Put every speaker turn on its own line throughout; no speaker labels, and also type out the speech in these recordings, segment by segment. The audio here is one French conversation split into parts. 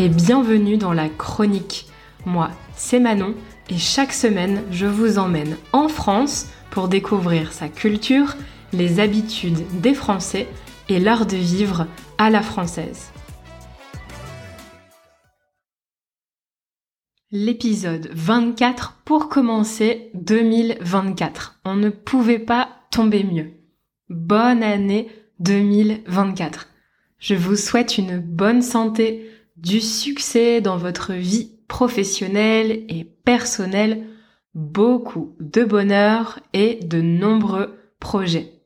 et bienvenue dans la chronique. Moi, c'est Manon et chaque semaine, je vous emmène en France pour découvrir sa culture, les habitudes des Français et l'art de vivre à la française. L'épisode 24 pour commencer 2024. On ne pouvait pas tomber mieux. Bonne année 2024. Je vous souhaite une bonne santé, du succès dans votre vie professionnelle et personnelle, beaucoup de bonheur et de nombreux projets.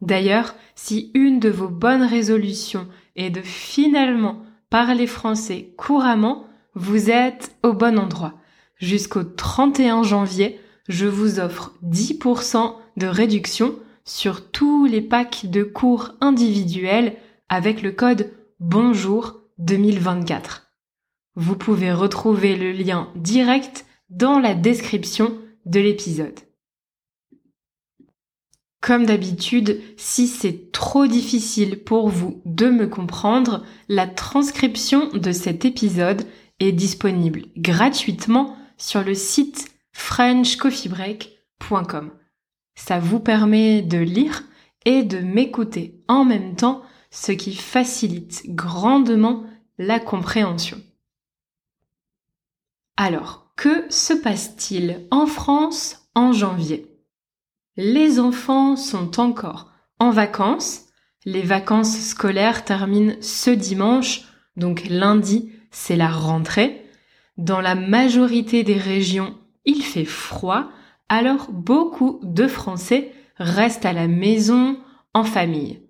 D'ailleurs, si une de vos bonnes résolutions est de finalement parler français couramment, vous êtes au bon endroit. Jusqu'au 31 janvier, je vous offre 10% de réduction sur tous les packs de cours individuels avec le code Bonjour 2024. Vous pouvez retrouver le lien direct dans la description de l'épisode. Comme d'habitude, si c'est trop difficile pour vous de me comprendre, la transcription de cet épisode est disponible gratuitement sur le site frenchcoffeebreak.com. Ça vous permet de lire et de m'écouter en même temps, ce qui facilite grandement la compréhension. Alors, que se passe-t-il en France en janvier? Les enfants sont encore en vacances. Les vacances scolaires terminent ce dimanche, donc lundi c'est la rentrée. Dans la majorité des régions, il fait froid, alors beaucoup de Français restent à la maison en famille.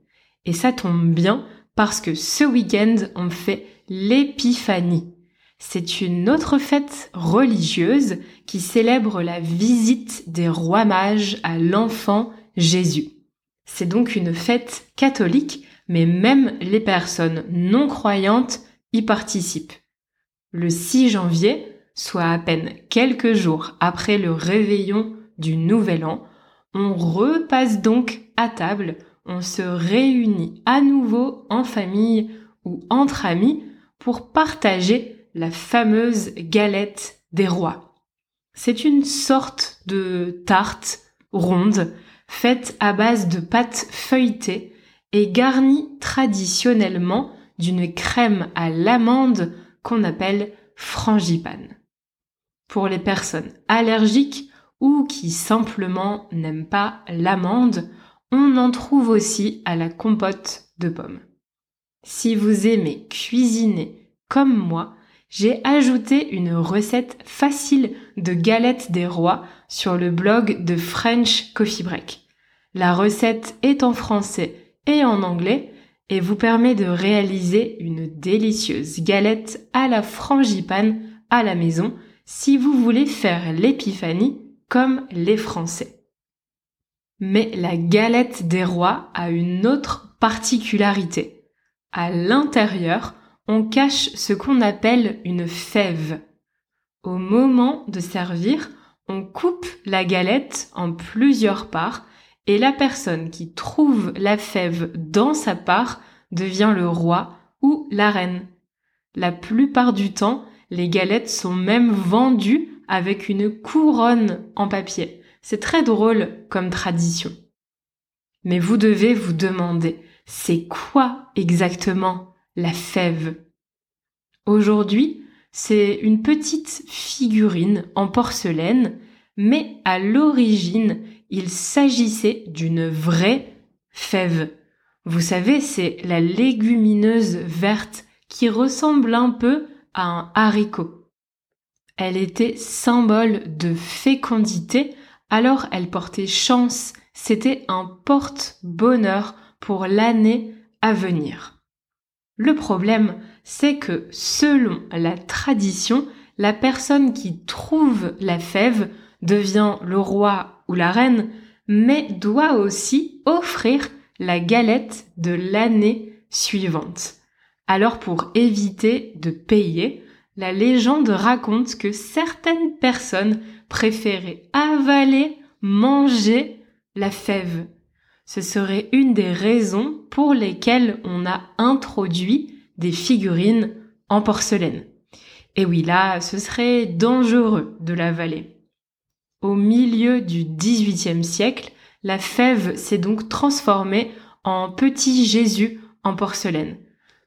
Et ça tombe bien parce que ce week-end, on fait l'épiphanie. C'est une autre fête religieuse qui célèbre la visite des rois mages à l'enfant Jésus. C'est donc une fête catholique, mais même les personnes non croyantes y participe. Le 6 janvier, soit à peine quelques jours après le réveillon du Nouvel An, on repasse donc à table, on se réunit à nouveau en famille ou entre amis pour partager la fameuse galette des rois. C'est une sorte de tarte ronde faite à base de pâte feuilletée et garnie traditionnellement d'une crème à l'amande qu'on appelle frangipane. Pour les personnes allergiques ou qui simplement n'aiment pas l'amande, on en trouve aussi à la compote de pommes. Si vous aimez cuisiner comme moi, j'ai ajouté une recette facile de galette des rois sur le blog de French Coffee Break. La recette est en français et en anglais et vous permet de réaliser une délicieuse galette à la frangipane à la maison si vous voulez faire l'épiphanie comme les Français. Mais la galette des rois a une autre particularité. À l'intérieur, on cache ce qu'on appelle une fève. Au moment de servir, on coupe la galette en plusieurs parts et la personne qui trouve la fève dans sa part devient le roi ou la reine. La plupart du temps, les galettes sont même vendues avec une couronne en papier. C'est très drôle comme tradition. Mais vous devez vous demander, c'est quoi exactement la fève? Aujourd'hui, c'est une petite figurine en porcelaine, mais à l'origine, il s'agissait d'une vraie fève. Vous savez, c'est la légumineuse verte qui ressemble un peu à un haricot. Elle était symbole de fécondité, alors elle portait chance, c'était un porte-bonheur pour l'année à venir. Le problème, c'est que selon la tradition, la personne qui trouve la fève devient le roi ou la reine, mais doit aussi offrir la galette de l'année suivante. Alors pour éviter de payer, la légende raconte que certaines personnes préféraient avaler, manger la fève. Ce serait une des raisons pour lesquelles on a introduit des figurines en porcelaine. Et oui, là, ce serait dangereux de l'avaler. Au milieu du XVIIIe siècle, la fève s'est donc transformée en petit Jésus en porcelaine.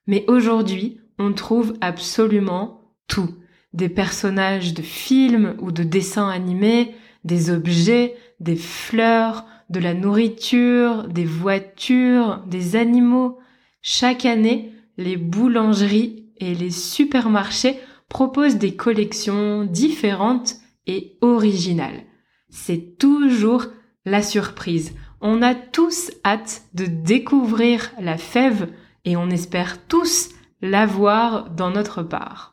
Mais aujourd'hui, on trouve absolument tout. Des personnages de films ou de dessins animés, des objets, des fleurs, de la nourriture, des voitures, des animaux. Chaque année, les boulangeries et les supermarchés proposent des collections différentes et originales. C'est toujours la surprise. On a tous hâte de découvrir la fève et on espère tous l'avoir dans notre part.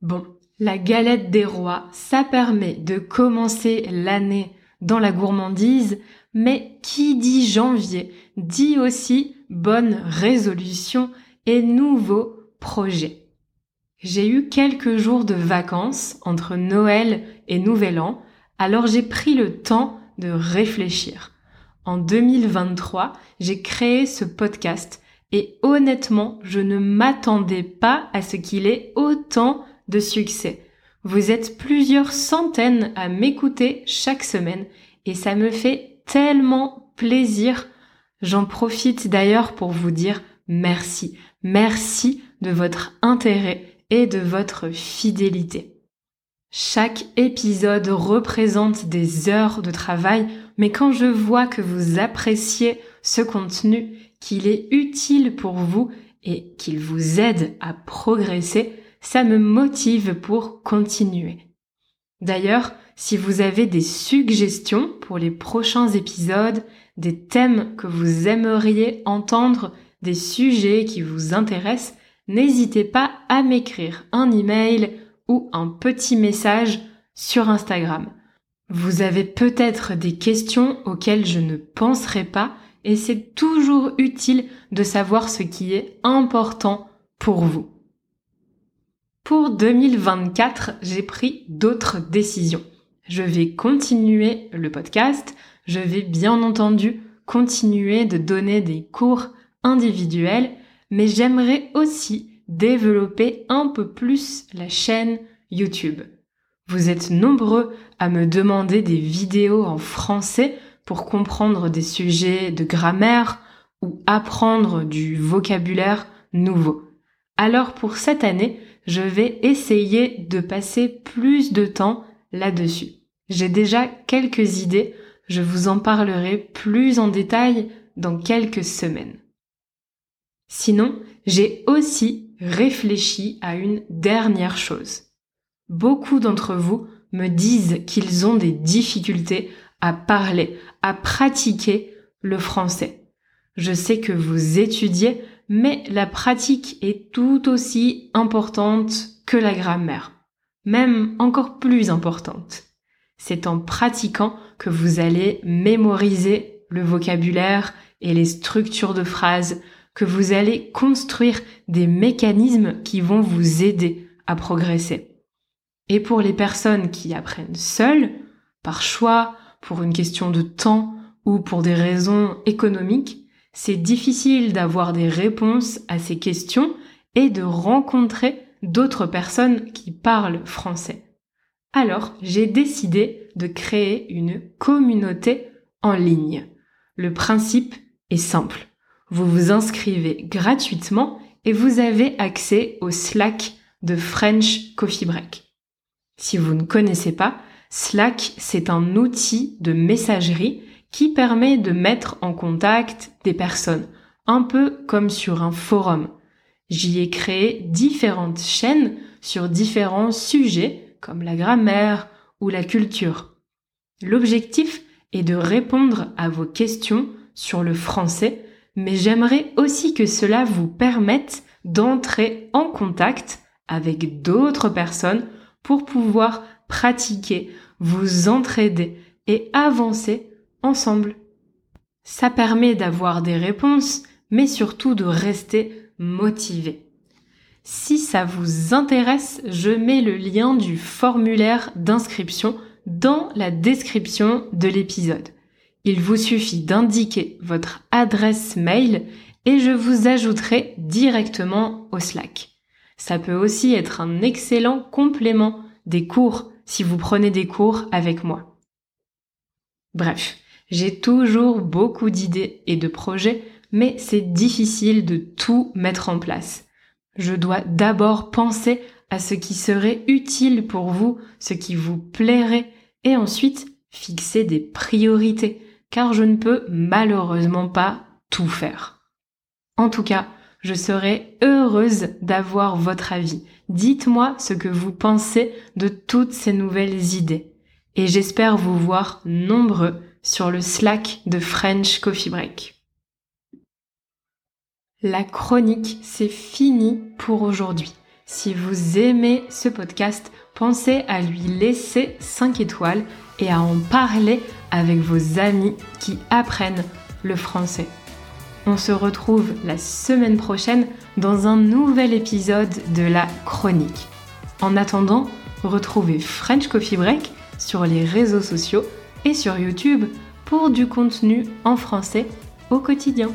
Bon, la galette des rois, ça permet de commencer l'année dans la gourmandise, mais qui dit janvier dit aussi bonne résolution et nouveaux projets. J'ai eu quelques jours de vacances entre Noël et Nouvel An, alors j'ai pris le temps de réfléchir. En 2023, j'ai créé ce podcast et honnêtement, je ne m'attendais pas à ce qu'il ait autant de succès. Vous êtes plusieurs centaines à m'écouter chaque semaine et ça me fait tellement plaisir. J'en profite d'ailleurs pour vous dire merci. Merci de votre intérêt et de votre fidélité. Chaque épisode représente des heures de travail, mais quand je vois que vous appréciez ce contenu, qu'il est utile pour vous et qu'il vous aide à progresser, ça me motive pour continuer. D'ailleurs, si vous avez des suggestions pour les prochains épisodes, des thèmes que vous aimeriez entendre, des sujets qui vous intéressent, n'hésitez pas à m'écrire un email ou un petit message sur Instagram. Vous avez peut-être des questions auxquelles je ne penserai pas et c'est toujours utile de savoir ce qui est important pour vous. Pour 2024, j'ai pris d'autres décisions. Je vais continuer le podcast, je vais bien entendu continuer de donner des cours individuels, mais j'aimerais aussi développer un peu plus la chaîne YouTube. Vous êtes nombreux à me demander des vidéos en français pour comprendre des sujets de grammaire ou apprendre du vocabulaire nouveau. Alors pour cette année, je vais essayer de passer plus de temps là-dessus. J'ai déjà quelques idées, je vous en parlerai plus en détail dans quelques semaines. Sinon, j'ai aussi réfléchi à une dernière chose. Beaucoup d'entre vous me disent qu'ils ont des difficultés à parler, à pratiquer le français. Je sais que vous étudiez, mais la pratique est tout aussi importante que la grammaire, même encore plus importante. C'est en pratiquant que vous allez mémoriser le vocabulaire et les structures de phrases, que vous allez construire des mécanismes qui vont vous aider à progresser. Et pour les personnes qui apprennent seules, par choix, pour une question de temps ou pour des raisons économiques, c'est difficile d'avoir des réponses à ces questions et de rencontrer d'autres personnes qui parlent français. Alors, j'ai décidé de créer une communauté en ligne. Le principe est simple. Vous vous inscrivez gratuitement et vous avez accès au Slack de French Coffee Break. Si vous ne connaissez pas, Slack, c'est un outil de messagerie qui permet de mettre en contact des personnes, un peu comme sur un forum. J'y ai créé différentes chaînes sur différents sujets comme la grammaire ou la culture. L'objectif est de répondre à vos questions sur le français, mais j'aimerais aussi que cela vous permette d'entrer en contact avec d'autres personnes pour pouvoir pratiquer, vous entraider et avancer Ça permet d'avoir des réponses, mais surtout de rester motivé. Si ça vous intéresse, je mets le lien du formulaire d'inscription dans la description de l'épisode. Il vous suffit d'indiquer votre adresse mail et je vous ajouterai directement au Slack. Ça peut aussi être un excellent complément des cours si vous prenez des cours avec moi. Bref, j'ai toujours beaucoup d'idées et de projets, mais c'est difficile de tout mettre en place. Je dois d'abord penser à ce qui serait utile pour vous, ce qui vous plairait, et ensuite fixer des priorités, car je ne peux malheureusement pas tout faire. En tout cas, je serais heureuse d'avoir votre avis. Dites-moi ce que vous pensez de toutes ces nouvelles idées. Et j'espère vous voir nombreux sur le Slack de French Coffee Break. La chronique, c'est fini pour aujourd'hui. Si vous aimez ce podcast, pensez à lui laisser 5 étoiles et à en parler avec vos amis qui apprennent le français. On se retrouve la semaine prochaine dans un nouvel épisode de la chronique. En attendant, retrouvez French Coffee Break sur les réseaux sociaux et sur YouTube pour du contenu en français au quotidien.